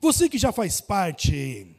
Você que já faz parte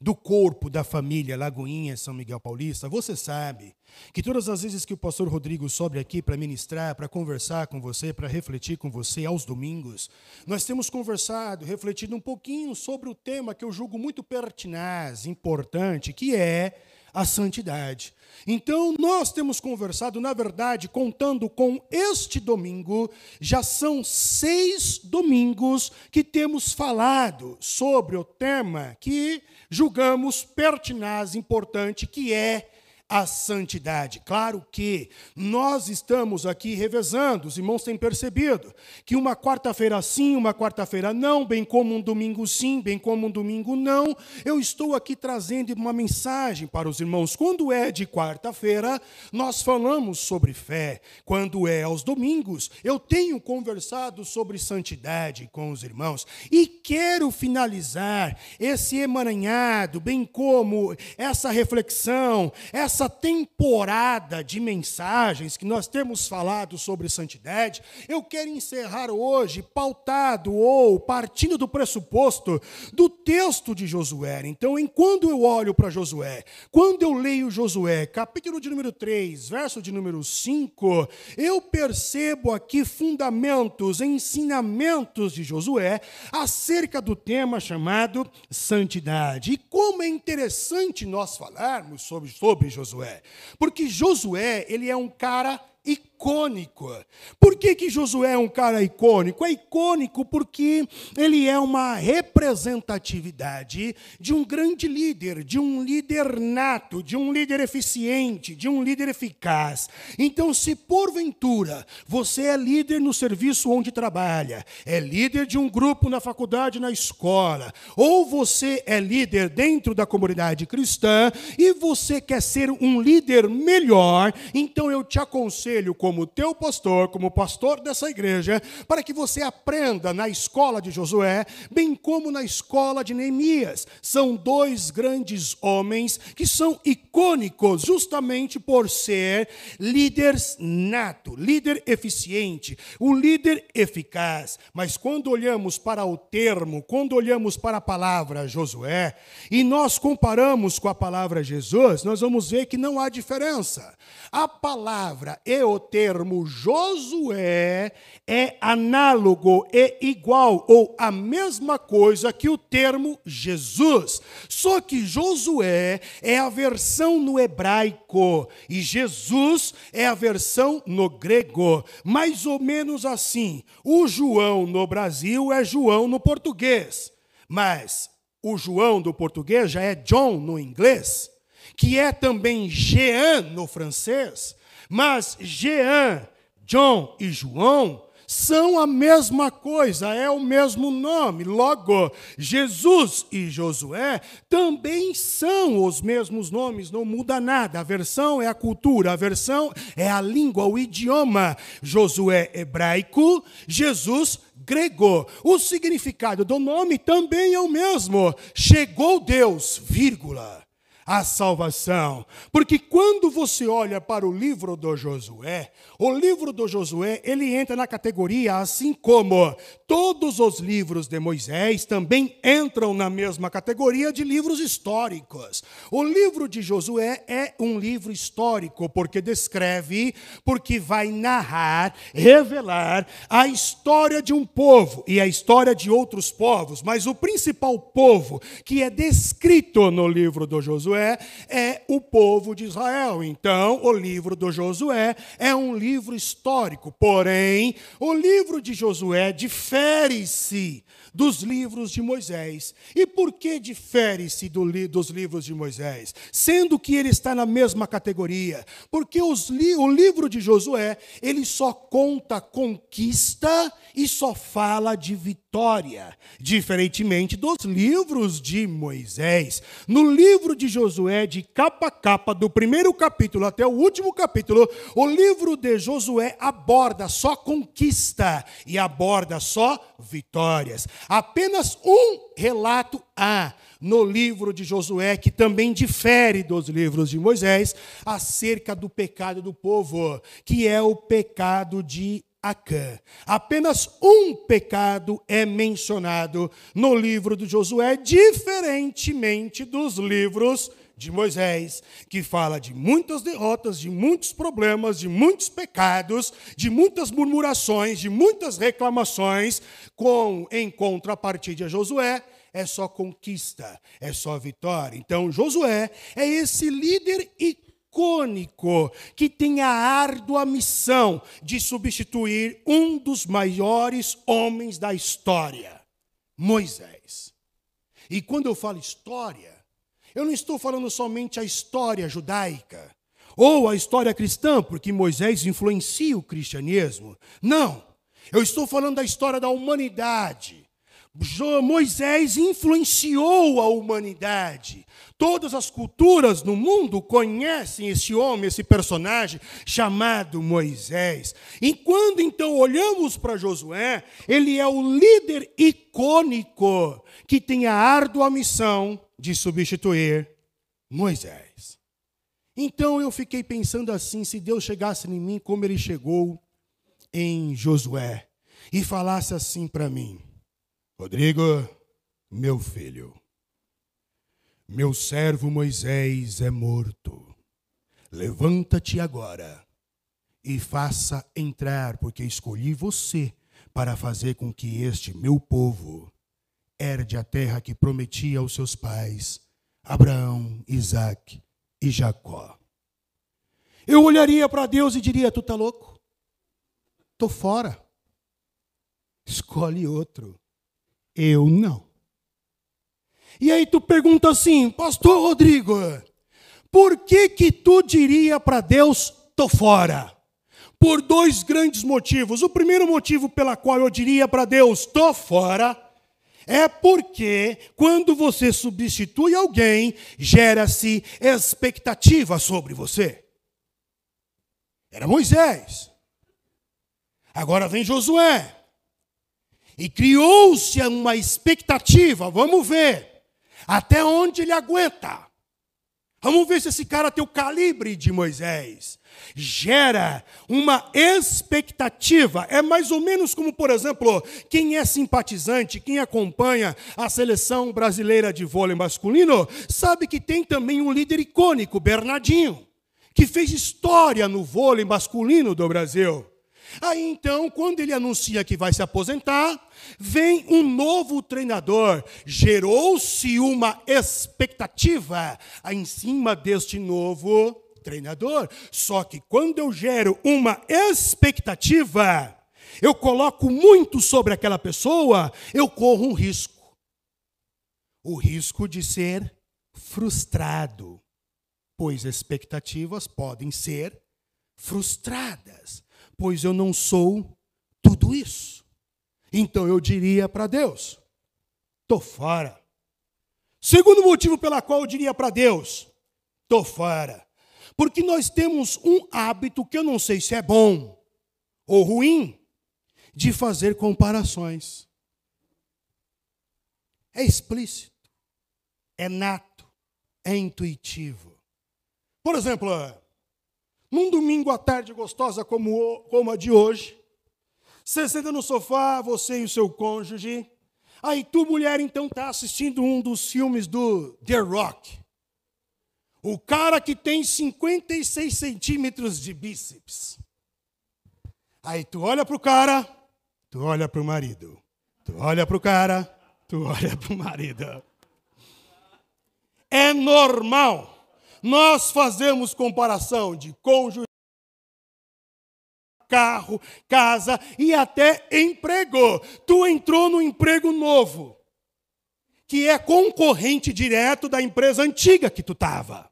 do corpo da família Lagoinha São Miguel Paulista, você sabe que todas as vezes que o pastor Rodrigo sobe aqui para ministrar, para conversar com você, para refletir com você aos domingos, nós temos conversado, refletido um pouquinho sobre o tema que eu julgo muito pertinaz, importante, que é a santidade. Então, nós temos conversado, na verdade, contando com este domingo, já são seis domingos que temos falado sobre o tema que julgamos pertinaz, importante, que é a santidade. Claro que nós estamos aqui revezando, os irmãos têm percebido que uma quarta-feira sim, uma quarta-feira não, bem como um domingo sim, bem como um domingo não. Eu estou aqui trazendo uma mensagem para os irmãos. Quando é de quarta-feira, nós falamos sobre fé. Quando é aos domingos, eu tenho conversado sobre santidade com os irmãos. E quero finalizar esse emaranhado, bem como essa reflexão, essa essa temporada de mensagens que nós temos falado sobre santidade, eu quero encerrar hoje pautado ou partindo do pressuposto do texto de Josué. Então, enquanto eu olho para Josué, quando eu leio Josué, capítulo de número 3, verso de número 5, eu percebo aqui fundamentos, ensinamentos de Josué acerca do tema chamado santidade. E como é interessante nós falarmos sobre, sobre Josué. Josué. Porque Josué, ele é um cara. Por que, que Josué é um cara icônico? É icônico porque ele é uma representatividade de um grande líder, de um líder nato, de um líder eficiente, de um líder eficaz. Então, se porventura você é líder no serviço onde trabalha, é líder de um grupo na faculdade, na escola, ou você é líder dentro da comunidade cristã e você quer ser um líder melhor, então eu te aconselho como teu pastor, como pastor dessa igreja, para que você aprenda na escola de Josué, bem como na escola de Neemias. São dois grandes homens que são icônicos justamente por ser líderes nato, líder eficiente, o líder eficaz. Mas quando olhamos para o termo, quando olhamos para a palavra Josué, e nós comparamos com a palavra Jesus, nós vamos ver que não há diferença. A palavra e o termo Josué é análogo e igual ou a mesma coisa que o termo Jesus. Só que Josué é a versão no hebraico e Jesus é a versão no grego. Mais ou menos assim. O João no Brasil é João no português. Mas o João do português já é John no inglês que é também Jean no francês, mas Jean, John e João são a mesma coisa, é o mesmo nome. Logo, Jesus e Josué também são os mesmos nomes, não muda nada. A versão é a cultura, a versão é a língua, o idioma. Josué hebraico, Jesus grego. O significado do nome também é o mesmo. Chegou Deus, vírgula a salvação. Porque quando você olha para o livro do Josué, o livro do Josué, ele entra na categoria assim como todos os livros de Moisés também entram na mesma categoria de livros históricos. O livro de Josué é um livro histórico porque descreve, porque vai narrar, revelar a história de um povo e a história de outros povos, mas o principal povo que é descrito no livro do Josué Josué é o povo de Israel. Então, o livro do Josué é um livro histórico. Porém, o livro de Josué difere-se dos livros de Moisés. E por que difere-se do li dos livros de Moisés? Sendo que ele está na mesma categoria. Porque li o livro de Josué, ele só conta conquista e só fala de vitória, diferentemente dos livros de Moisés. No livro de Josué, de capa a capa, do primeiro capítulo até o último capítulo, o livro de Josué aborda só conquista e aborda só vitórias. Apenas um relato há no livro de Josué, que também difere dos livros de Moisés, acerca do pecado do povo, que é o pecado de Acã. Apenas um pecado é mencionado no livro de Josué, diferentemente dos livros de Moisés, que fala de muitas derrotas, de muitos problemas, de muitos pecados, de muitas murmurações, de muitas reclamações, com em contrapartida Josué, é só conquista, é só vitória. Então, Josué é esse líder icônico que tem a árdua missão de substituir um dos maiores homens da história, Moisés. E quando eu falo história, eu não estou falando somente a história judaica ou a história cristã, porque Moisés influencia o cristianismo. Não. Eu estou falando da história da humanidade. Moisés influenciou a humanidade. Todas as culturas no mundo conhecem esse homem, esse personagem chamado Moisés. E quando então olhamos para Josué, ele é o líder icônico que tem a árdua missão de substituir Moisés. Então eu fiquei pensando assim: se Deus chegasse em mim como ele chegou em Josué e falasse assim para mim: Rodrigo, meu filho, meu servo Moisés é morto. Levanta-te agora e faça entrar, porque escolhi você para fazer com que este meu povo herde a terra que prometi aos seus pais, Abraão, Isaac e Jacó. Eu olharia para Deus e diria: Tu está louco? Estou fora. Escolhe outro. Eu não. E aí tu pergunta assim, Pastor Rodrigo, por que que tu diria para Deus: Estou fora? Por dois grandes motivos. O primeiro motivo pela qual eu diria para Deus: Estou fora é porque quando você substitui alguém, gera-se expectativa sobre você. Era Moisés. Agora vem Josué. E criou-se uma expectativa, vamos ver até onde ele aguenta. Vamos ver se esse cara tem o calibre de Moisés gera uma expectativa. É mais ou menos como, por exemplo, quem é simpatizante, quem acompanha a seleção brasileira de vôlei masculino, sabe que tem também um líder icônico, Bernardinho, que fez história no vôlei masculino do Brasil. Aí então, quando ele anuncia que vai se aposentar, vem um novo treinador. Gerou-se uma expectativa em cima deste novo treinador. Só que quando eu gero uma expectativa, eu coloco muito sobre aquela pessoa, eu corro um risco. O risco de ser frustrado, pois expectativas podem ser frustradas, pois eu não sou tudo isso. Então eu diria para Deus: estou fora. Segundo motivo pela qual eu diria para Deus: estou fora. Porque nós temos um hábito que eu não sei se é bom ou ruim, de fazer comparações. É explícito, é nato, é intuitivo. Por exemplo, num domingo à tarde gostosa como, como a de hoje, você senta no sofá, você e o seu cônjuge, aí tu, mulher, então está assistindo um dos filmes do The Rock. O cara que tem 56 centímetros de bíceps. Aí tu olha para o cara, tu olha para o marido. Tu olha para o cara, tu olha para o marido. É normal. Nós fazemos comparação de cônjuge, carro, casa e até emprego. Tu entrou no emprego novo, que é concorrente direto da empresa antiga que tu estava.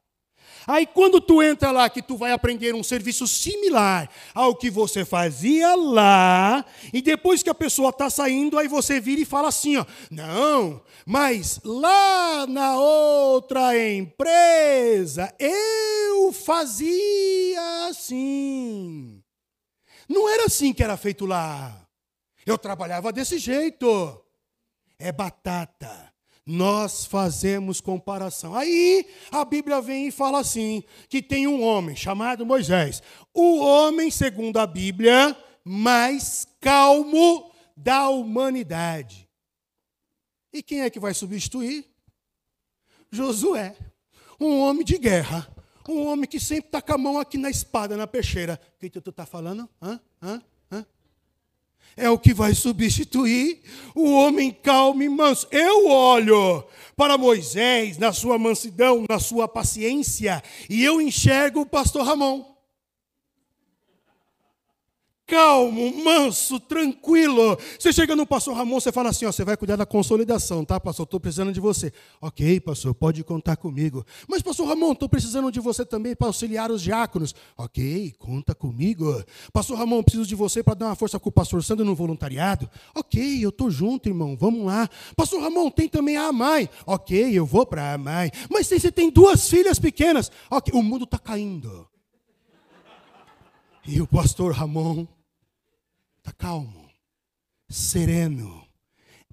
Aí quando tu entra lá, que tu vai aprender um serviço similar ao que você fazia lá, e depois que a pessoa está saindo, aí você vira e fala assim, ó, não, mas lá na outra empresa eu fazia assim. Não era assim que era feito lá. Eu trabalhava desse jeito. É batata nós fazemos comparação. Aí a Bíblia vem e fala assim: que tem um homem chamado Moisés. O homem, segundo a Bíblia, mais calmo da humanidade. E quem é que vai substituir? Josué, um homem de guerra, um homem que sempre está com a mão aqui na espada, na peixeira. O que tu está falando? Hã? Hã? É o que vai substituir o homem calmo e manso. Eu olho para Moisés na sua mansidão, na sua paciência, e eu enxergo o pastor Ramon calmo, manso, tranquilo. Você chega no pastor Ramon, você fala assim: ó, você vai cuidar da consolidação, tá, pastor? Estou precisando de você. Ok, pastor, pode contar comigo. Mas, pastor Ramon, estou precisando de você também para auxiliar os diáconos. Ok, conta comigo. Pastor Ramon, preciso de você para dar uma força com o pastor Sandro no voluntariado. Ok, eu estou junto, irmão, vamos lá. Pastor Ramon, tem também a mãe. Ok, eu vou para a mãe. Mas você tem duas filhas pequenas. Ok, o mundo está caindo. E o pastor Ramon calmo, sereno.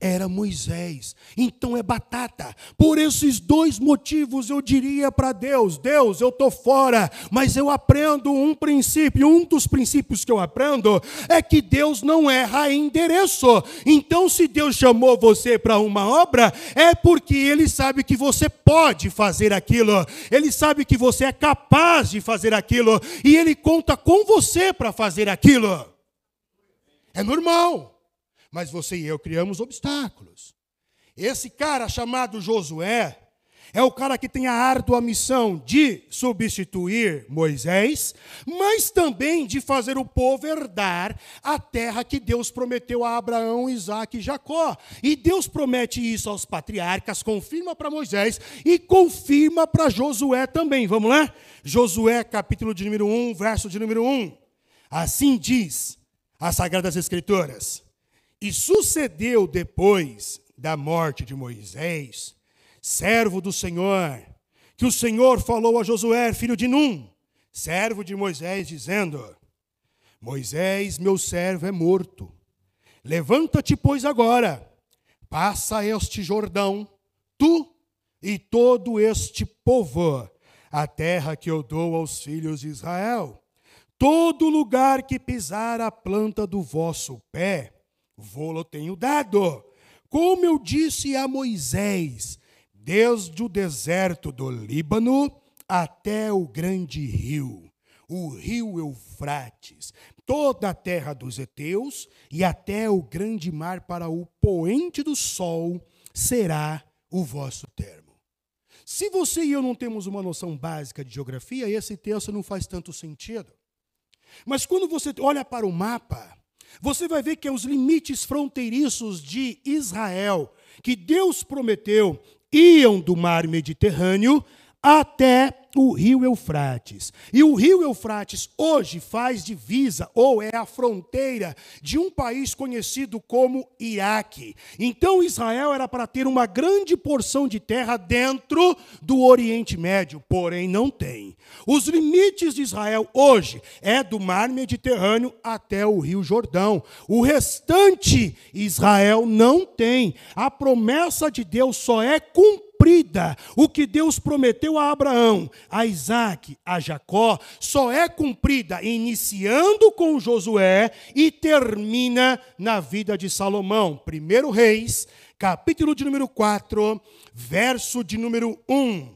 Era Moisés, então é batata. Por esses dois motivos eu diria para Deus: Deus, eu estou fora, mas eu aprendo um princípio. Um dos princípios que eu aprendo é que Deus não erra endereço. Então, se Deus chamou você para uma obra, é porque Ele sabe que você pode fazer aquilo, Ele sabe que você é capaz de fazer aquilo, e Ele conta com você para fazer aquilo. É normal. Mas você e eu criamos obstáculos. Esse cara chamado Josué é o cara que tem a árdua missão de substituir Moisés, mas também de fazer o povo herdar a terra que Deus prometeu a Abraão, Isaac e Jacó. E Deus promete isso aos patriarcas, confirma para Moisés e confirma para Josué também. Vamos lá? Josué, capítulo de número 1, verso de número 1. Assim diz as Sagradas Escrituras. E sucedeu depois da morte de Moisés, servo do Senhor, que o Senhor falou a Josué, filho de Num, servo de Moisés, dizendo: Moisés, meu servo, é morto. Levanta-te, pois, agora, passa este Jordão, tu e todo este povo, a terra que eu dou aos filhos de Israel Todo lugar que pisar a planta do vosso pé, vou-lo tenho dado. Como eu disse a Moisés, desde o deserto do Líbano até o grande rio, o rio Eufrates, toda a terra dos heteus e até o grande mar para o poente do sol será o vosso termo. Se você e eu não temos uma noção básica de geografia, esse texto não faz tanto sentido. Mas quando você olha para o mapa, você vai ver que é os limites fronteiriços de Israel, que Deus prometeu, iam do mar Mediterrâneo até o rio Eufrates. E o rio Eufrates hoje faz divisa, ou é a fronteira, de um país conhecido como Iraque. Então Israel era para ter uma grande porção de terra dentro do Oriente Médio, porém não tem. Os limites de Israel hoje é do mar Mediterrâneo até o rio Jordão. O restante Israel não tem. A promessa de Deus só é cumprida cumprida. O que Deus prometeu a Abraão, a Isaac, a Jacó, só é cumprida iniciando com Josué e termina na vida de Salomão. Primeiro Reis, capítulo de número 4, verso de número 1.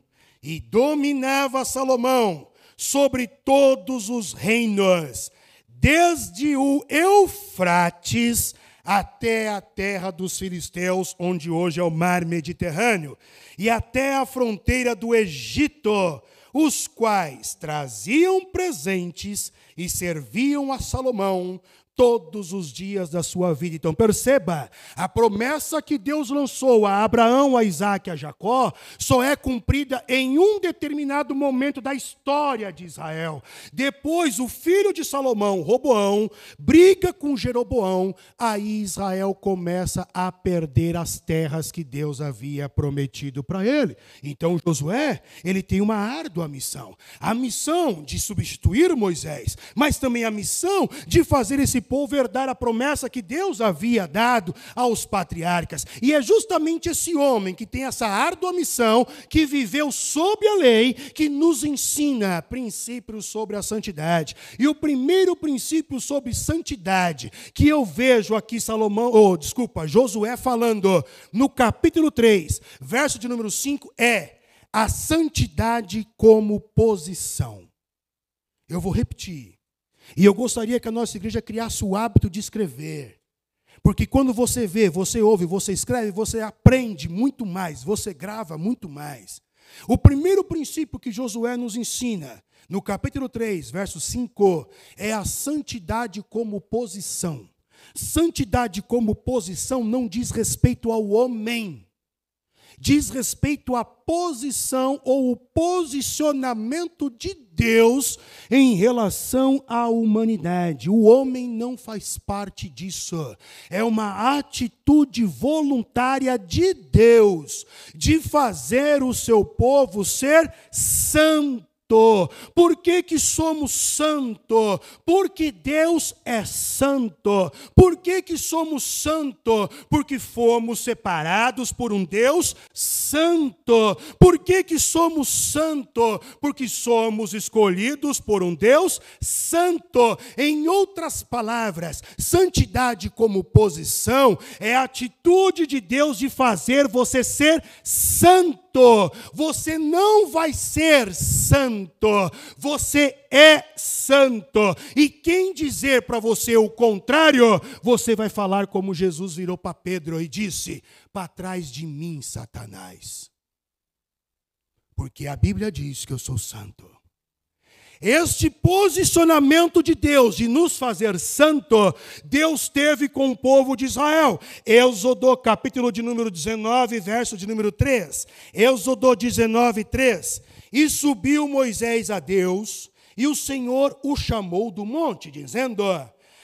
E dominava Salomão sobre todos os reinos, desde o Eufrates até a terra dos filisteus, onde hoje é o mar Mediterrâneo, e até a fronteira do Egito, os quais traziam presentes e serviam a Salomão todos os dias da sua vida. Então perceba, a promessa que Deus lançou a Abraão, a Isaac e a Jacó só é cumprida em um determinado momento da história de Israel. Depois o filho de Salomão, Roboão, briga com Jeroboão, aí Israel começa a perder as terras que Deus havia prometido para ele. Então Josué, ele tem uma árdua missão, a missão de substituir Moisés, mas também a missão de fazer esse povo herdar a promessa que Deus havia dado aos patriarcas. E é justamente esse homem que tem essa árdua missão, que viveu sob a lei, que nos ensina princípios sobre a santidade. E o primeiro princípio sobre santidade que eu vejo aqui Salomão, ou oh, desculpa, Josué falando no capítulo 3, verso de número 5 é a santidade como posição. Eu vou repetir. E eu gostaria que a nossa igreja criasse o hábito de escrever. Porque quando você vê, você ouve, você escreve, você aprende muito mais, você grava muito mais. O primeiro princípio que Josué nos ensina, no capítulo 3, verso 5, é a santidade como posição. Santidade como posição não diz respeito ao homem, diz respeito à posição ou o posicionamento de Deus em relação à humanidade. O homem não faz parte disso. É uma atitude voluntária de Deus de fazer o seu povo ser santo. Por que, que somos santo? Porque Deus é santo. Por que, que somos santo? Porque fomos separados por um Deus santo. Por que, que somos santo? Porque somos escolhidos por um Deus santo. Em outras palavras, santidade como posição é a atitude de Deus de fazer você ser santo santo. Você não vai ser santo. Você é santo. E quem dizer para você o contrário, você vai falar como Jesus virou para Pedro e disse: Para trás de mim, Satanás. Porque a Bíblia diz que eu sou santo. Este posicionamento de Deus de nos fazer santo, Deus teve com o povo de Israel. Êxodo, capítulo de número 19, verso de número 3. Êxodo 19, 3. E subiu Moisés a Deus, e o Senhor o chamou do monte, dizendo: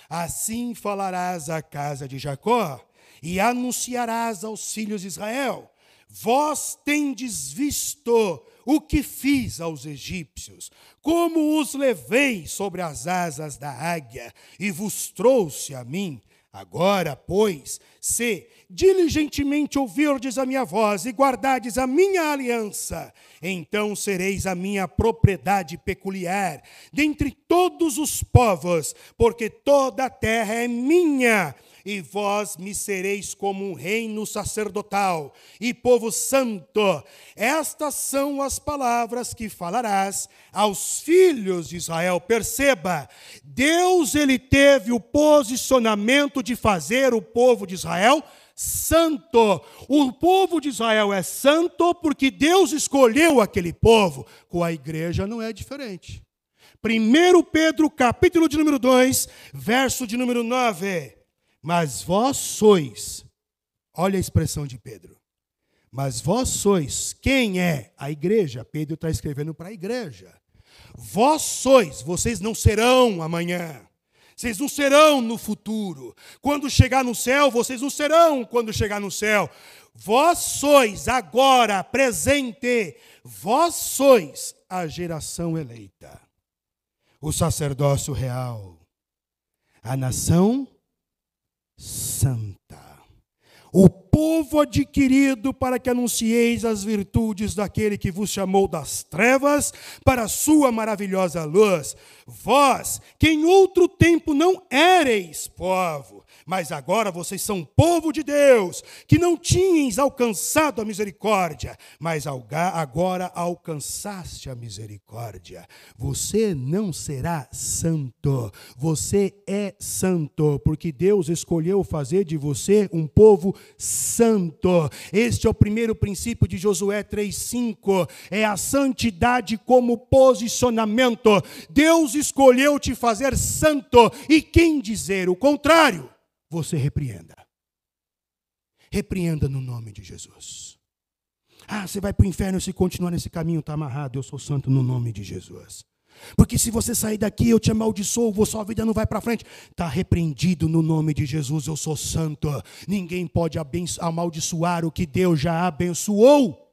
Assim falarás à casa de Jacó, e anunciarás aos filhos de Israel: Vós tendes visto o que fiz aos egípcios, como os levei sobre as asas da águia e vos trouxe a mim. Agora, pois, se diligentemente ouvirdes a minha voz e guardardes a minha aliança, então sereis a minha propriedade peculiar dentre todos os povos, porque toda a terra é minha e vós me sereis como um reino sacerdotal e povo santo. Estas são as palavras que falarás aos filhos de Israel. Perceba, Deus ele teve o posicionamento de fazer o povo de Israel santo. O povo de Israel é santo porque Deus escolheu aquele povo. Com a igreja não é diferente. 1 Pedro, capítulo de número 2, verso de número 9. Mas vós sois, olha a expressão de Pedro. Mas vós sois, quem é? A igreja. Pedro está escrevendo para a igreja. Vós sois, vocês não serão amanhã. Vocês não serão no futuro. Quando chegar no céu, vocês não serão quando chegar no céu. Vós sois agora, presente. Vós sois a geração eleita, o sacerdócio real, a nação santa. O povo adquirido para que anuncieis as virtudes daquele que vos chamou das trevas para a sua maravilhosa luz. Vós, que em outro tempo não éreis povo, mas agora vocês são povo de Deus, que não tinhas alcançado a misericórdia, mas agora alcançaste a misericórdia. Você não será santo, você é santo, porque Deus escolheu fazer de você um povo santo. Este é o primeiro princípio de Josué 3,5, é a santidade como posicionamento. Deus escolheu te fazer santo, e quem dizer o contrário? Você repreenda. Repreenda no nome de Jesus. Ah, você vai para o inferno se continuar nesse caminho, está amarrado. Eu sou santo no nome de Jesus. Porque se você sair daqui, eu te amaldiçoo, sua vida não vai para frente. Está repreendido no nome de Jesus, eu sou santo. Ninguém pode amaldiçoar o que Deus já abençoou.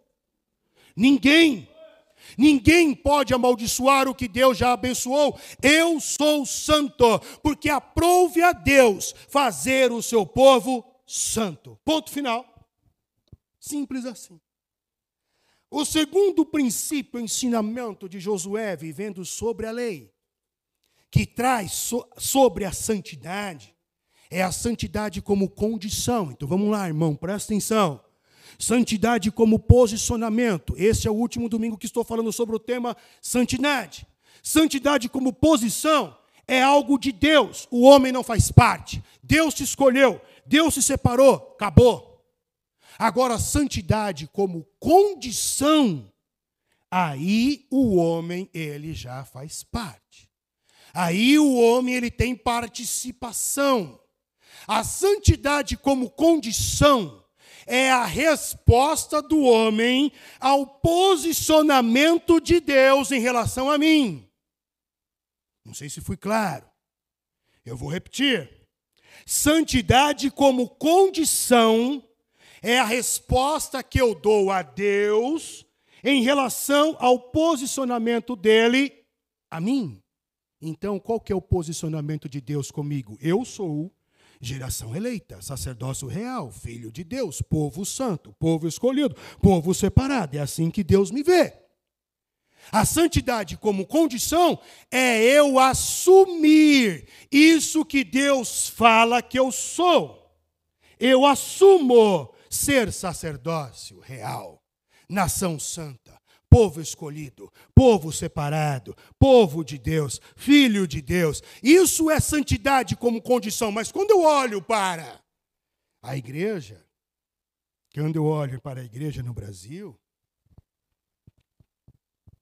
Ninguém. Ninguém pode amaldiçoar o que Deus já abençoou. Eu sou santo, porque aprove a Deus fazer o seu povo santo. Ponto final. Simples assim. O segundo princípio, ensinamento de Josué, vivendo sobre a lei, que traz so, sobre a santidade, é a santidade como condição. Então vamos lá, irmão, presta atenção. Santidade como posicionamento. Esse é o último domingo que estou falando sobre o tema santidade. Santidade como posição é algo de Deus. O homem não faz parte. Deus te escolheu, Deus se separou, acabou. Agora, santidade como condição, aí o homem ele já faz parte. Aí o homem ele tem participação. A santidade como condição é a resposta do homem ao posicionamento de Deus em relação a mim. Não sei se fui claro. Eu vou repetir. Santidade como condição é a resposta que eu dou a Deus em relação ao posicionamento dele a mim. Então, qual que é o posicionamento de Deus comigo? Eu sou geração eleita, sacerdócio real, filho de Deus, povo santo, povo escolhido, povo separado. É assim que Deus me vê. A santidade como condição é eu assumir isso que Deus fala que eu sou. Eu assumo ser sacerdócio real, nação santa, povo escolhido, povo separado, povo de Deus, filho de Deus. Isso é santidade como condição, mas quando eu olho para a igreja, quando eu olho para a igreja no Brasil,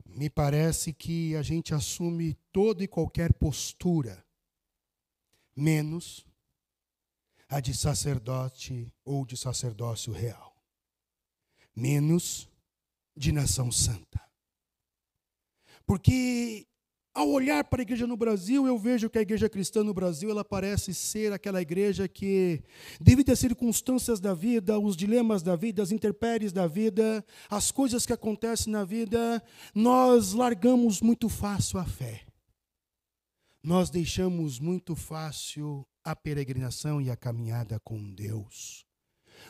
me parece que a gente assume toda e qualquer postura, menos a de sacerdote ou de sacerdócio real, menos de nação santa. Porque ao olhar para a igreja no Brasil, eu vejo que a igreja cristã no Brasil, ela parece ser aquela igreja que, devido às circunstâncias da vida, os dilemas da vida, as intempéries da vida, as coisas que acontecem na vida, nós largamos muito fácil a fé. Nós deixamos muito fácil a peregrinação e a caminhada com Deus.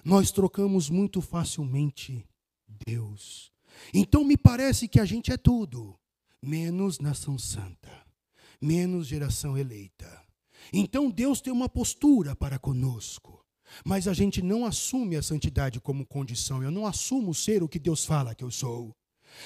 Nós trocamos muito facilmente Deus. Então me parece que a gente é tudo menos nação santa, menos geração eleita. Então Deus tem uma postura para conosco, mas a gente não assume a santidade como condição. Eu não assumo ser o que Deus fala que eu sou.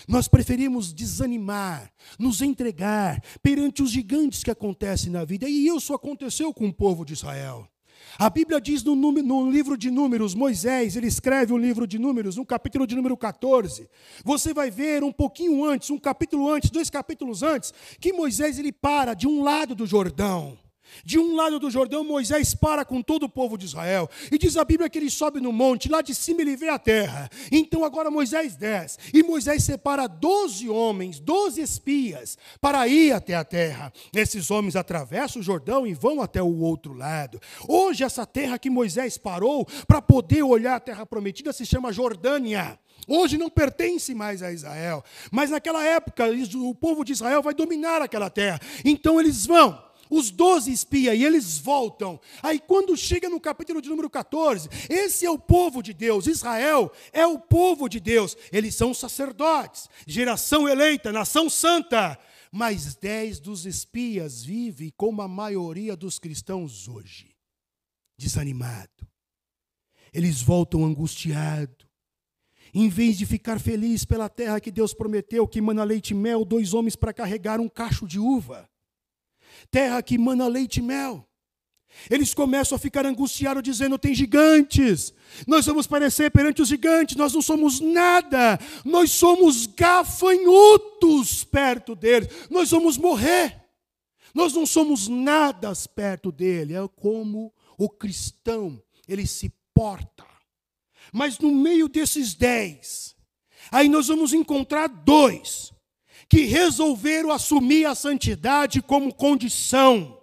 Nós preferimos desanimar, nos entregar perante os gigantes que acontecem na vida, e isso aconteceu com o povo de Israel. A Bíblia diz no, no, livro de Números, Moisés, ele escreve o livro de Números, no capítulo de número 14. Você vai ver um pouquinho antes, um capítulo antes, dois capítulos antes, que Moisés ele para de um lado do Jordão. De um lado do Jordão, Moisés para com todo o povo de Israel. E diz a Bíblia que ele sobe no monte, lá de cima ele vê a terra. Então agora Moisés desce. E Moisés separa doze homens, doze espias, para ir até a terra. Esses homens atravessam o Jordão e vão até o outro lado. Hoje, essa terra que Moisés parou para poder olhar a terra prometida se chama Jordânia. Hoje não pertence mais a Israel. Mas naquela época, o povo de Israel vai dominar aquela terra. Então eles vão os doze espiam e eles voltam. Aí quando chega no capítulo de número 14, esse é o povo de Deus, Israel é o povo de Deus. Eles são sacerdotes, geração eleita, nação santa. Mas dez dos espias vivem como a maioria dos cristãos hoje, desanimado. Eles voltam angustiados. Em vez de ficar feliz pela terra que Deus prometeu, que mana leite e mel, dois homens para carregar um cacho de uva terra que mana leite e mel. Eles começam a ficar angustiados, dizendo: tem gigantes, nós vamos parecer perante os gigantes, nós não somos nada, nós somos gafanhotos perto deles, nós vamos morrer, nós não somos nada perto dele. É como o cristão, ele se porta. Mas no meio desses dez, aí nós vamos encontrar dois que resolveram assumir a santidade como condição.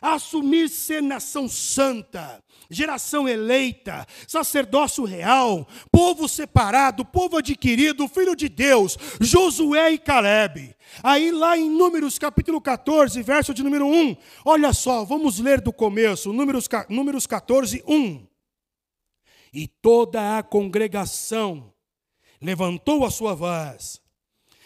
assumir ser nação santa, geração eleita, sacerdócio real, povo separado, povo adquirido, filho de Deus, Josué e Caleb. Aí lá em Números capítulo 14, verso de número 1, olha só, vamos ler do começo, Números, Números 14, 1. E toda a congregação levantou a sua voz,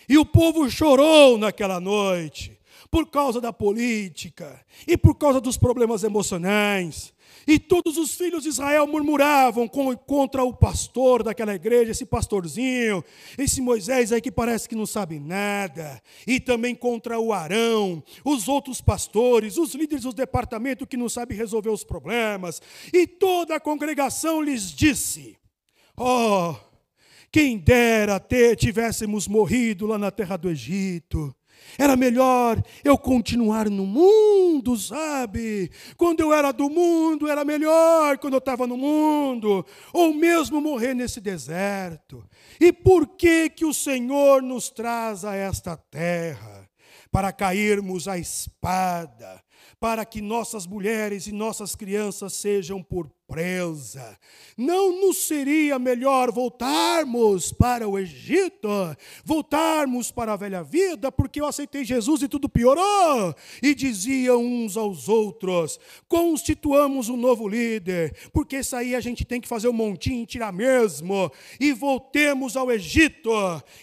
e o povo chorou naquela noite, por causa da política e por causa dos problemas emocionais. E todos os filhos de Israel murmuravam contra o pastor daquela igreja, esse pastorzinho, esse Moisés aí que parece que não sabe nada. E também contra o Arão, os outros pastores, os líderes do departamento que não sabem resolver os problemas. E toda a congregação lhes disse: Oh, quem dera ter tivéssemos morrido lá na terra do Egito era melhor eu continuar no mundo, sabe? Quando eu era do mundo, era melhor quando eu estava no mundo, ou mesmo morrer nesse deserto. E por que que o Senhor nos traz a esta terra? Para cairmos à espada, para que nossas mulheres e nossas crianças sejam por presa. Não nos seria melhor voltarmos para o Egito, voltarmos para a velha vida, porque eu aceitei Jesus e tudo piorou? E diziam uns aos outros: constituamos um novo líder, porque isso aí a gente tem que fazer um montinho e tirar mesmo, e voltemos ao Egito.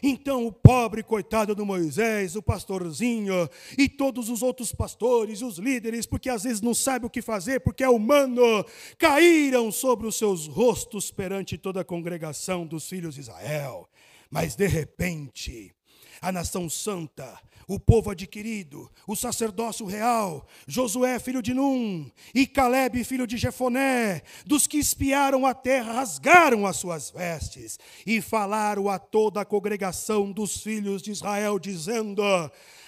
Então o pobre coitado do Moisés, o pastorzinho, e todos os outros pastores, os líderes, porque às vezes não sabe o que fazer, porque é humano, caíram caíram sobre os seus rostos perante toda a congregação dos filhos de Israel. Mas de repente, a nação santa, o povo adquirido, o sacerdócio real, Josué, filho de Num, e Caleb, filho de Jefoné, dos que espiaram a terra, rasgaram as suas vestes e falaram a toda a congregação dos filhos de Israel, dizendo: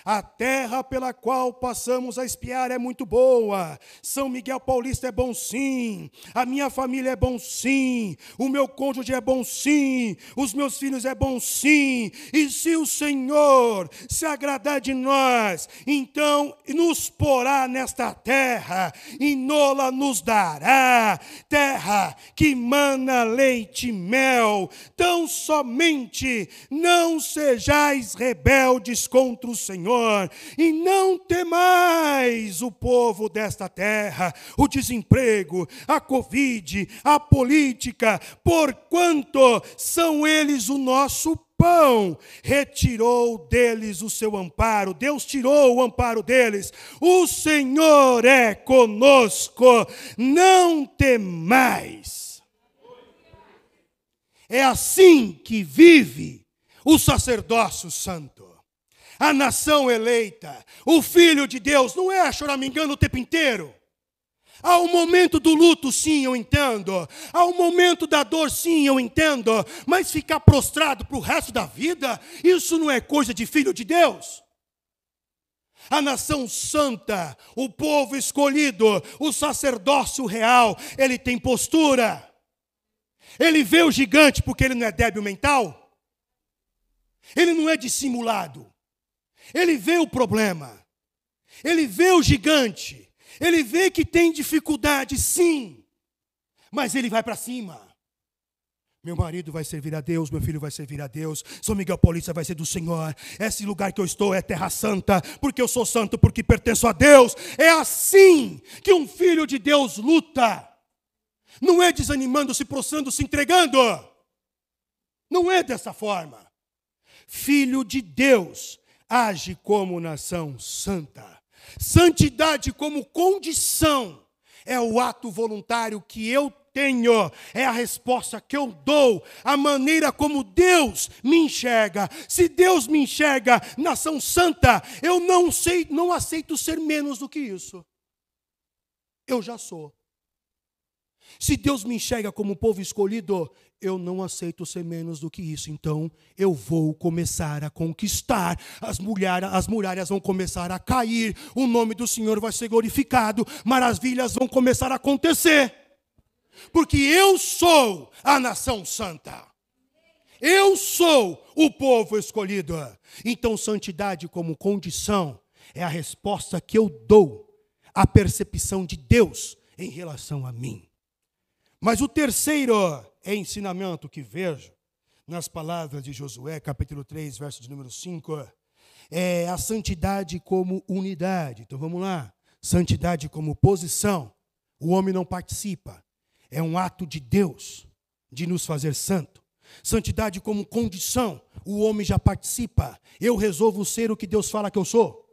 a terra pela qual passamos a espiar é muito boa. São Miguel Paulista é bom sim. A minha família é bom sim. O meu cônjuge é bom sim. Os meus filhos é bom sim. E se o Senhor se agradar de nós, então nos porá nesta terra e nola nos dará. Terra que mana leite e mel. Tão somente não sejais rebeldes contra o Senhor Senhor, e não temais o povo desta terra, o desemprego, a Covid, a política, porquanto são eles o nosso pão, retirou deles o seu amparo, Deus tirou o amparo deles, o Senhor é conosco, não temais. É assim que vive o sacerdócio santo a nação eleita, o filho de Deus, não é choramingando o tempo inteiro. Há um momento do luto, sim, eu entendo. Há um momento da dor, sim, eu entendo. Mas ficar prostrado para o resto da vida, isso não é coisa de filho de Deus. A nação santa, o povo escolhido, o sacerdócio real, ele tem postura. Ele vê o gigante porque ele não é débil mental. Ele não é dissimulado. Ele vê o problema, ele vê o gigante, ele vê que tem dificuldade, sim, mas ele vai para cima. Meu marido vai servir a Deus, meu filho vai servir a Deus, São Miguel Paulista vai ser do Senhor. Esse lugar que eu estou é terra santa, porque eu sou santo, porque pertenço a Deus. É assim que um filho de Deus luta. Não é desanimando, se prostrando, se entregando. Não é dessa forma. Filho de Deus age como nação santa. Santidade como condição é o ato voluntário que eu tenho, é a resposta que eu dou, a maneira como Deus me enxerga. Se Deus me enxerga nação santa, eu não sei, não aceito ser menos do que isso. Eu já sou. Se Deus me enxerga como povo escolhido, eu não aceito ser menos do que isso. Então, eu vou começar a conquistar. As, mulheres, as muralhas vão começar a cair. O nome do Senhor vai ser glorificado. Maravilhas vão começar a acontecer. Porque eu sou a nação santa. Eu sou o povo escolhido. Então, santidade como condição é a resposta que eu dou a percepção de Deus em relação a mim. Mas o terceiro ensinamento que vejo nas palavras de Josué, capítulo 3, verso de número 5, é a santidade como unidade. Então vamos lá. Santidade como posição. O homem não participa. É um ato de Deus de nos fazer santo. Santidade como condição. O homem já participa. Eu resolvo ser o que Deus fala que eu sou.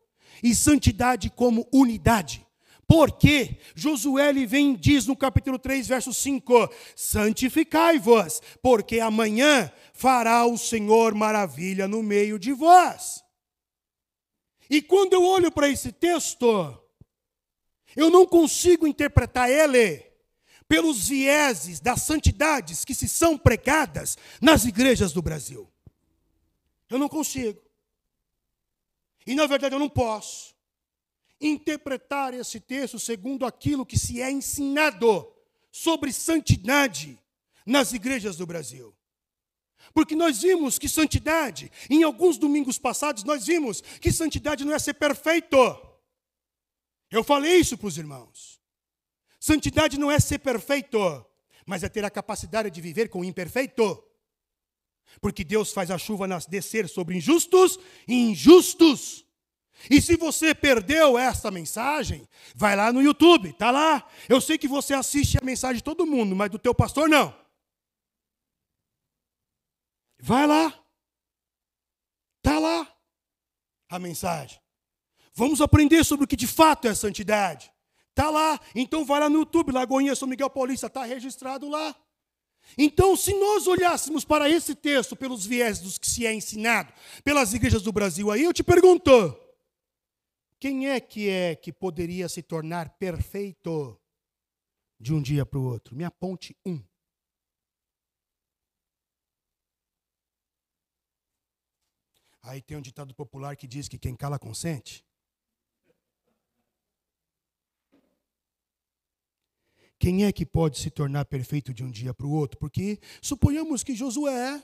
E santidade como unidade. Porque Josué ele vem diz no capítulo 3, verso 5: Santificai-vos, porque amanhã fará o Senhor maravilha no meio de vós. E quando eu olho para esse texto, eu não consigo interpretar ele pelos vieses das santidades que se são pregadas nas igrejas do Brasil. Eu não consigo. E na verdade eu não posso interpretar esse texto segundo aquilo que se é ensinado sobre santidade nas igrejas do Brasil. Porque nós vimos que santidade, em alguns domingos passados, nós vimos que santidade não é ser perfeito. Eu falei isso para os irmãos. Santidade não é ser perfeito, mas é ter a capacidade de viver com o imperfeito. Porque Deus faz a chuva descer sobre injustos e injustos. E se você perdeu essa mensagem, vai lá no YouTube, tá lá. Eu sei que você assiste a mensagem de todo mundo, mas do teu pastor não. Vai lá. Tá lá a mensagem. Vamos aprender sobre o que de fato é santidade. Tá lá. Então vai lá no YouTube, Lagoinha São Miguel Paulista, tá registrado lá. Então, se nós olhássemos para esse texto pelos viés dos que se é ensinado pelas igrejas do Brasil aí, eu te pergunto, quem é que é que poderia se tornar perfeito de um dia para o outro? Me aponte um. Aí tem um ditado popular que diz que quem cala consente. Quem é que pode se tornar perfeito de um dia para o outro? Porque suponhamos que Josué,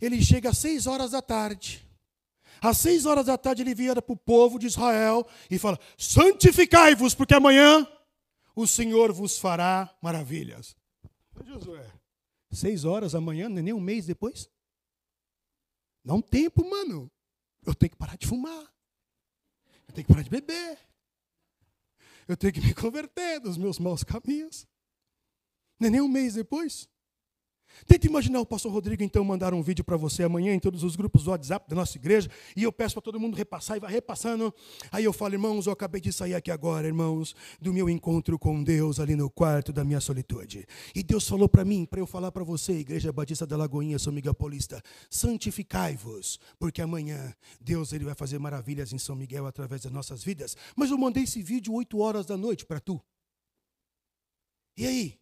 ele chega às seis horas da tarde. Às seis horas da tarde ele vira para o povo de Israel e fala: santificai-vos, porque amanhã o Senhor vos fará maravilhas. Josué, seis horas amanhã, é nem um mês depois? Dá um tempo, mano. Eu tenho que parar de fumar. Eu tenho que parar de beber. Eu tenho que me converter dos meus maus caminhos. É nem um mês depois? Tenta imaginar o pastor Rodrigo então mandar um vídeo para você amanhã em todos os grupos do WhatsApp da nossa igreja, e eu peço para todo mundo repassar e vai repassando. Aí eu falo, irmãos, eu acabei de sair aqui agora, irmãos, do meu encontro com Deus ali no quarto da minha solitude. E Deus falou para mim, para eu falar para você, Igreja Batista da Lagoinha, São Miguel Paulista, santificai-vos, porque amanhã Deus ele vai fazer maravilhas em São Miguel através das nossas vidas. Mas eu mandei esse vídeo 8 horas da noite para tu. E aí?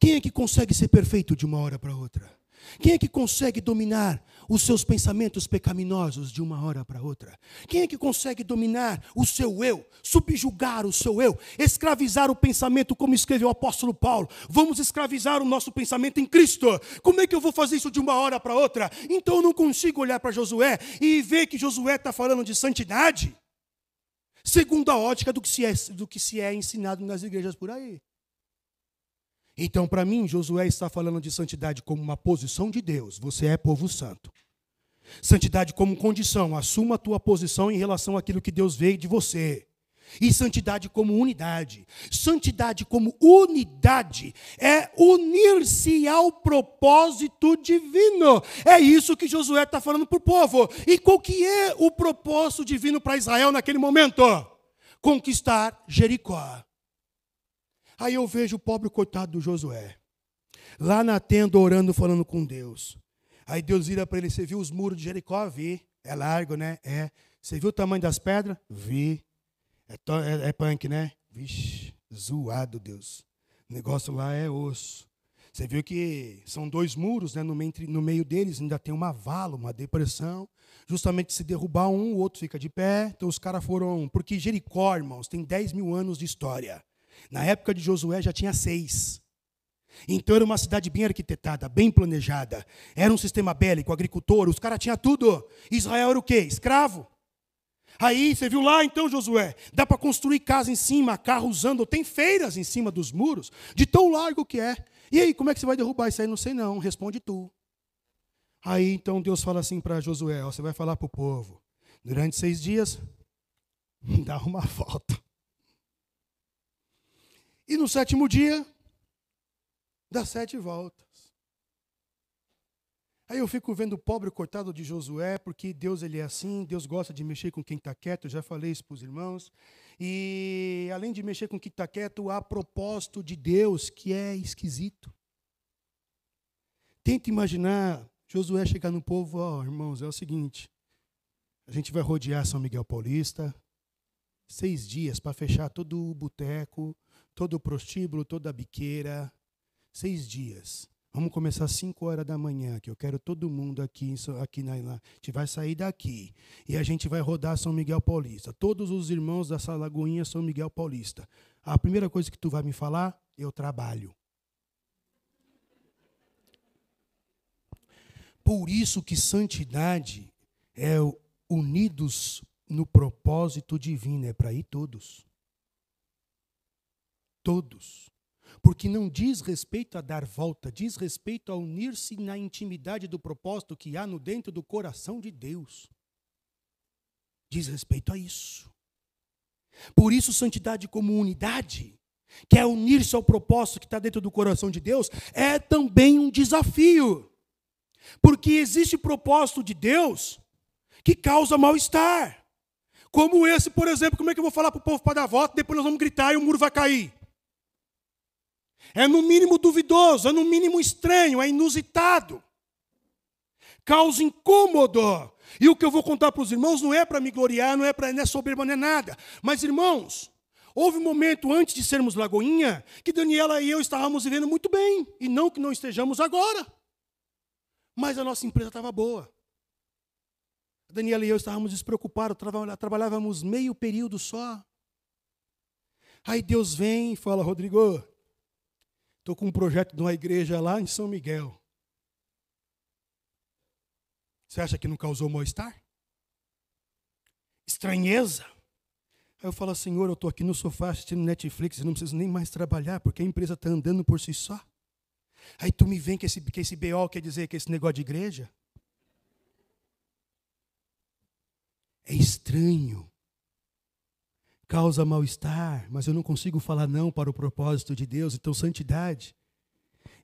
Quem é que consegue ser perfeito de uma hora para outra? Quem é que consegue dominar os seus pensamentos pecaminosos de uma hora para outra? Quem é que consegue dominar o seu eu, subjugar o seu eu, escravizar o pensamento, como escreveu o apóstolo Paulo? Vamos escravizar o nosso pensamento em Cristo. Como é que eu vou fazer isso de uma hora para outra? Então eu não consigo olhar para Josué e ver que Josué está falando de santidade, segundo a ótica do que, se é, do que se é ensinado nas igrejas por aí. Então, para mim, Josué está falando de santidade como uma posição de Deus. Você é povo santo. Santidade como condição, assuma a tua posição em relação àquilo que Deus veio de você. E santidade como unidade. Santidade como unidade é unir-se ao propósito divino. É isso que Josué está falando para o povo. E qual que é o propósito divino para Israel naquele momento? Conquistar Jericó. Aí eu vejo o pobre coitado do Josué, lá na tenda orando, falando com Deus. Aí Deus vira para ele: Você viu os muros de Jericó? Vi. É largo, né? É. Você viu o tamanho das pedras? Vi. É, é, é punk, né? Vixe, zoado, Deus. O negócio lá é osso. Você viu que são dois muros, né? no, meio, no meio deles ainda tem uma vala, uma depressão. Justamente se derrubar um, o outro fica de pé. Então os caras foram. Porque Jericó, irmãos, tem 10 mil anos de história. Na época de Josué já tinha seis. Então era uma cidade bem arquitetada, bem planejada. Era um sistema bélico, agricultor, os caras tinham tudo. Israel era o quê? Escravo. Aí, você viu lá então, Josué? Dá para construir casa em cima, carros andam, tem feiras em cima dos muros, de tão largo que é. E aí, como é que você vai derrubar isso aí? Não sei não, responde tu. Aí então Deus fala assim para Josué: ó, você vai falar para o povo, durante seis dias, dá uma volta. E no sétimo dia, dá sete voltas. Aí eu fico vendo o pobre coitado de Josué, porque Deus ele é assim, Deus gosta de mexer com quem está quieto, já falei isso para os irmãos. E além de mexer com quem está quieto, há propósito de Deus que é esquisito. Tenta imaginar Josué chegar no povo, ó, oh, irmãos, é o seguinte, a gente vai rodear São Miguel Paulista, seis dias para fechar todo o boteco, todo o prostíbulo, toda a biqueira, seis dias. Vamos começar às 5 horas da manhã, que eu quero todo mundo aqui, aqui na, A gente vai sair daqui e a gente vai rodar São Miguel Paulista. Todos os irmãos dessa lagoinha São Miguel Paulista. A primeira coisa que tu vai me falar, eu trabalho. Por isso que santidade é unidos no propósito divino, é para ir todos. Todos. Porque não diz respeito a dar volta, diz respeito a unir-se na intimidade do propósito que há no dentro do coração de Deus. Diz respeito a isso. Por isso, santidade como unidade, que é unir-se ao propósito que está dentro do coração de Deus, é também um desafio. Porque existe propósito de Deus que causa mal-estar. Como esse, por exemplo, como é que eu vou falar para o povo para dar volta, depois nós vamos gritar e o muro vai cair? É no mínimo duvidoso, é no mínimo estranho, é inusitado. Causa incômodo. E o que eu vou contar para os irmãos não é para me gloriar, não é para é soberba, não é nada. Mas, irmãos, houve um momento antes de sermos Lagoinha que Daniela e eu estávamos vivendo muito bem. E não que não estejamos agora. Mas a nossa empresa estava boa. Daniela e eu estávamos despreocupados, trabalhávamos meio período só. Aí Deus vem e fala, Rodrigo, Estou com um projeto de uma igreja lá em São Miguel. Você acha que não causou mal-estar? Estranheza? Aí eu falo, Senhor, eu estou aqui no sofá assistindo Netflix, eu não preciso nem mais trabalhar, porque a empresa está andando por si só. Aí tu me vem que esse, que esse BO quer dizer que esse negócio de igreja? É estranho causa mal-estar, mas eu não consigo falar não para o propósito de Deus. Então, santidade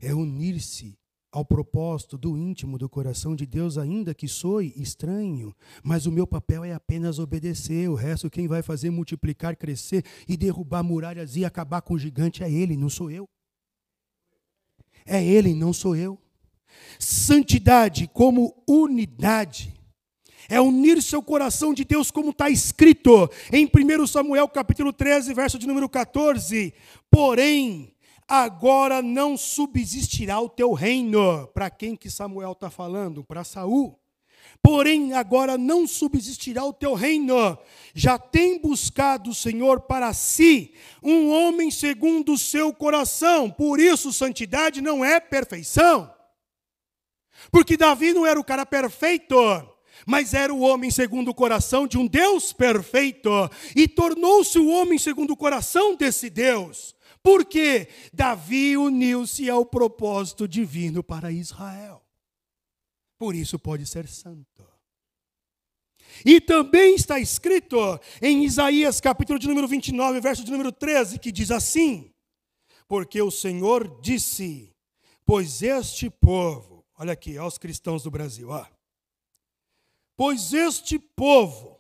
é unir-se ao propósito do íntimo do coração de Deus, ainda que soe estranho, mas o meu papel é apenas obedecer. O resto, quem vai fazer multiplicar, crescer e derrubar muralhas e acabar com o gigante é Ele, não sou eu. É Ele, não sou eu. Santidade como unidade é unir seu coração de Deus, como está escrito em 1 Samuel capítulo 13, verso de número 14. Porém, agora não subsistirá o teu reino. Para quem que Samuel está falando? Para Saul. Porém, agora não subsistirá o teu reino. Já tem buscado o Senhor para si um homem segundo o seu coração. Por isso, santidade não é perfeição. Porque Davi não era o cara perfeito mas era o homem segundo o coração de um Deus perfeito, e tornou-se o homem segundo o coração desse Deus. Porque Davi uniu-se ao propósito divino para Israel. Por isso pode ser santo. E também está escrito em Isaías, capítulo de número 29, verso de número 13, que diz assim: Porque o Senhor disse: Pois este povo, olha aqui, aos cristãos do Brasil, ó. Pois este povo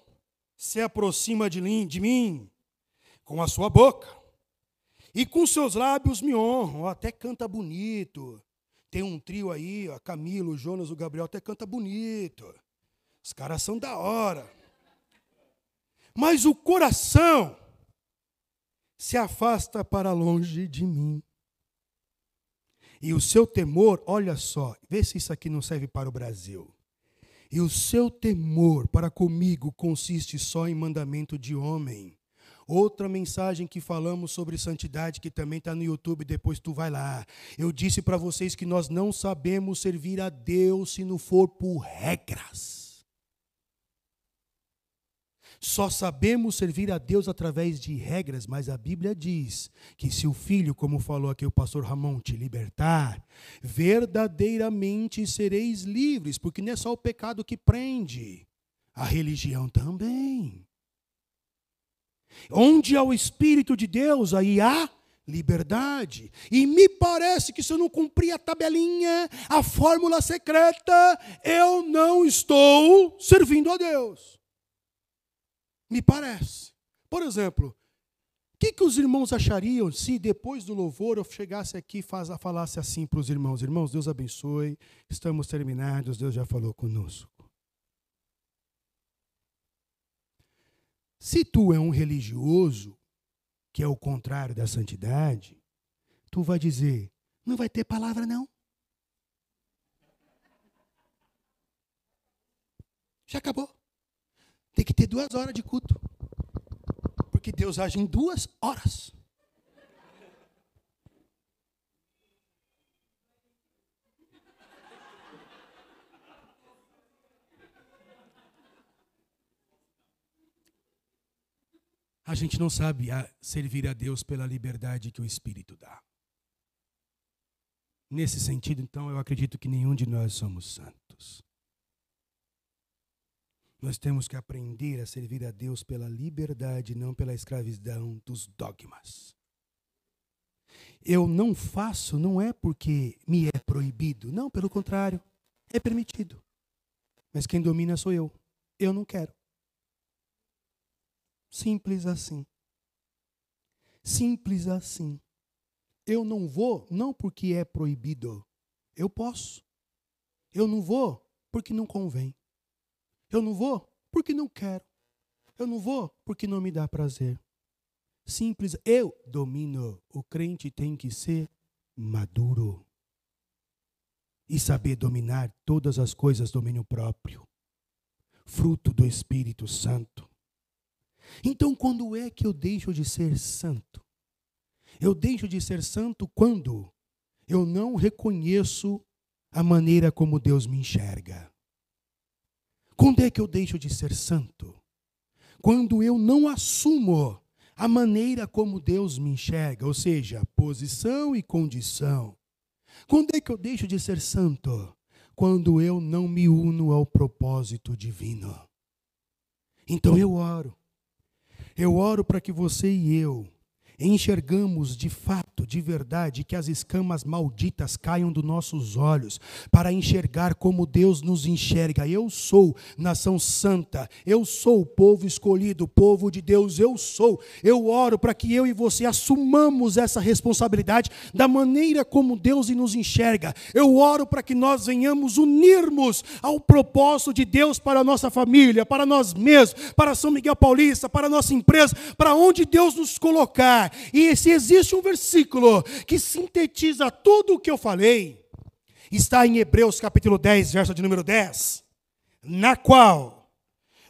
se aproxima de mim, com a sua boca, e com seus lábios me honram, até canta bonito. Tem um trio aí, ó, Camilo, o Jonas, o Gabriel, até canta bonito. Os caras são da hora. Mas o coração se afasta para longe de mim. E o seu temor, olha só, vê se isso aqui não serve para o Brasil. E o seu temor para comigo consiste só em mandamento de homem. Outra mensagem que falamos sobre santidade, que também está no YouTube, depois tu vai lá. Eu disse para vocês que nós não sabemos servir a Deus se não for por regras. Só sabemos servir a Deus através de regras, mas a Bíblia diz que se o filho, como falou aqui o pastor Ramon, te libertar, verdadeiramente sereis livres, porque não é só o pecado que prende, a religião também. Onde há o Espírito de Deus, aí há liberdade. E me parece que se eu não cumprir a tabelinha, a fórmula secreta, eu não estou servindo a Deus. Me parece. Por exemplo, o que, que os irmãos achariam se depois do louvor eu chegasse aqui e falasse assim para os irmãos: Irmãos, Deus abençoe, estamos terminados, Deus já falou conosco. Se tu é um religioso, que é o contrário da santidade, tu vai dizer: não vai ter palavra não. Já acabou. Tem que ter duas horas de culto. Porque Deus age em duas horas. A gente não sabe servir a Deus pela liberdade que o Espírito dá. Nesse sentido, então, eu acredito que nenhum de nós somos santos. Nós temos que aprender a servir a Deus pela liberdade, não pela escravidão dos dogmas. Eu não faço não é porque me é proibido, não, pelo contrário, é permitido. Mas quem domina sou eu. Eu não quero. Simples assim. Simples assim. Eu não vou, não porque é proibido. Eu posso. Eu não vou porque não convém. Eu não vou porque não quero. Eu não vou porque não me dá prazer. Simples, eu domino. O crente tem que ser maduro e saber dominar todas as coisas domínio próprio, fruto do Espírito Santo. Então, quando é que eu deixo de ser santo? Eu deixo de ser santo quando eu não reconheço a maneira como Deus me enxerga. Quando é que eu deixo de ser santo? Quando eu não assumo a maneira como Deus me enxerga, ou seja, posição e condição. Quando é que eu deixo de ser santo? Quando eu não me uno ao propósito divino. Então eu oro. Eu oro para que você e eu enxergamos de fato, de verdade, que as escamas malditas caiam dos nossos olhos, para enxergar como Deus nos enxerga. Eu sou nação santa, eu sou o povo escolhido, povo de Deus, eu sou. Eu oro para que eu e você assumamos essa responsabilidade da maneira como Deus nos enxerga. Eu oro para que nós venhamos unirmos ao propósito de Deus para a nossa família, para nós mesmos, para São Miguel Paulista, para a nossa empresa, para onde Deus nos colocar. E se existe um versículo que sintetiza tudo o que eu falei, está em Hebreus capítulo 10, verso de número 10, na qual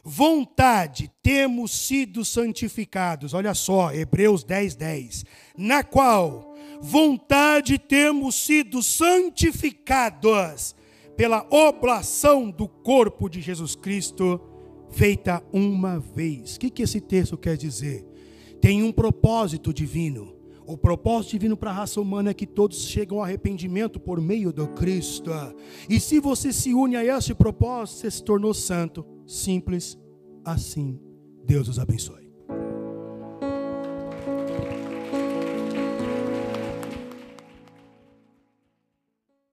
vontade temos sido santificados. Olha só, Hebreus 10, 10. Na qual vontade temos sido santificados pela oblação do corpo de Jesus Cristo, feita uma vez. O que, que esse texto quer dizer? Tem um propósito divino. O propósito divino para a raça humana é que todos chegam ao arrependimento por meio do Cristo. E se você se une a esse propósito, você se tornou santo. Simples assim. Deus os abençoe.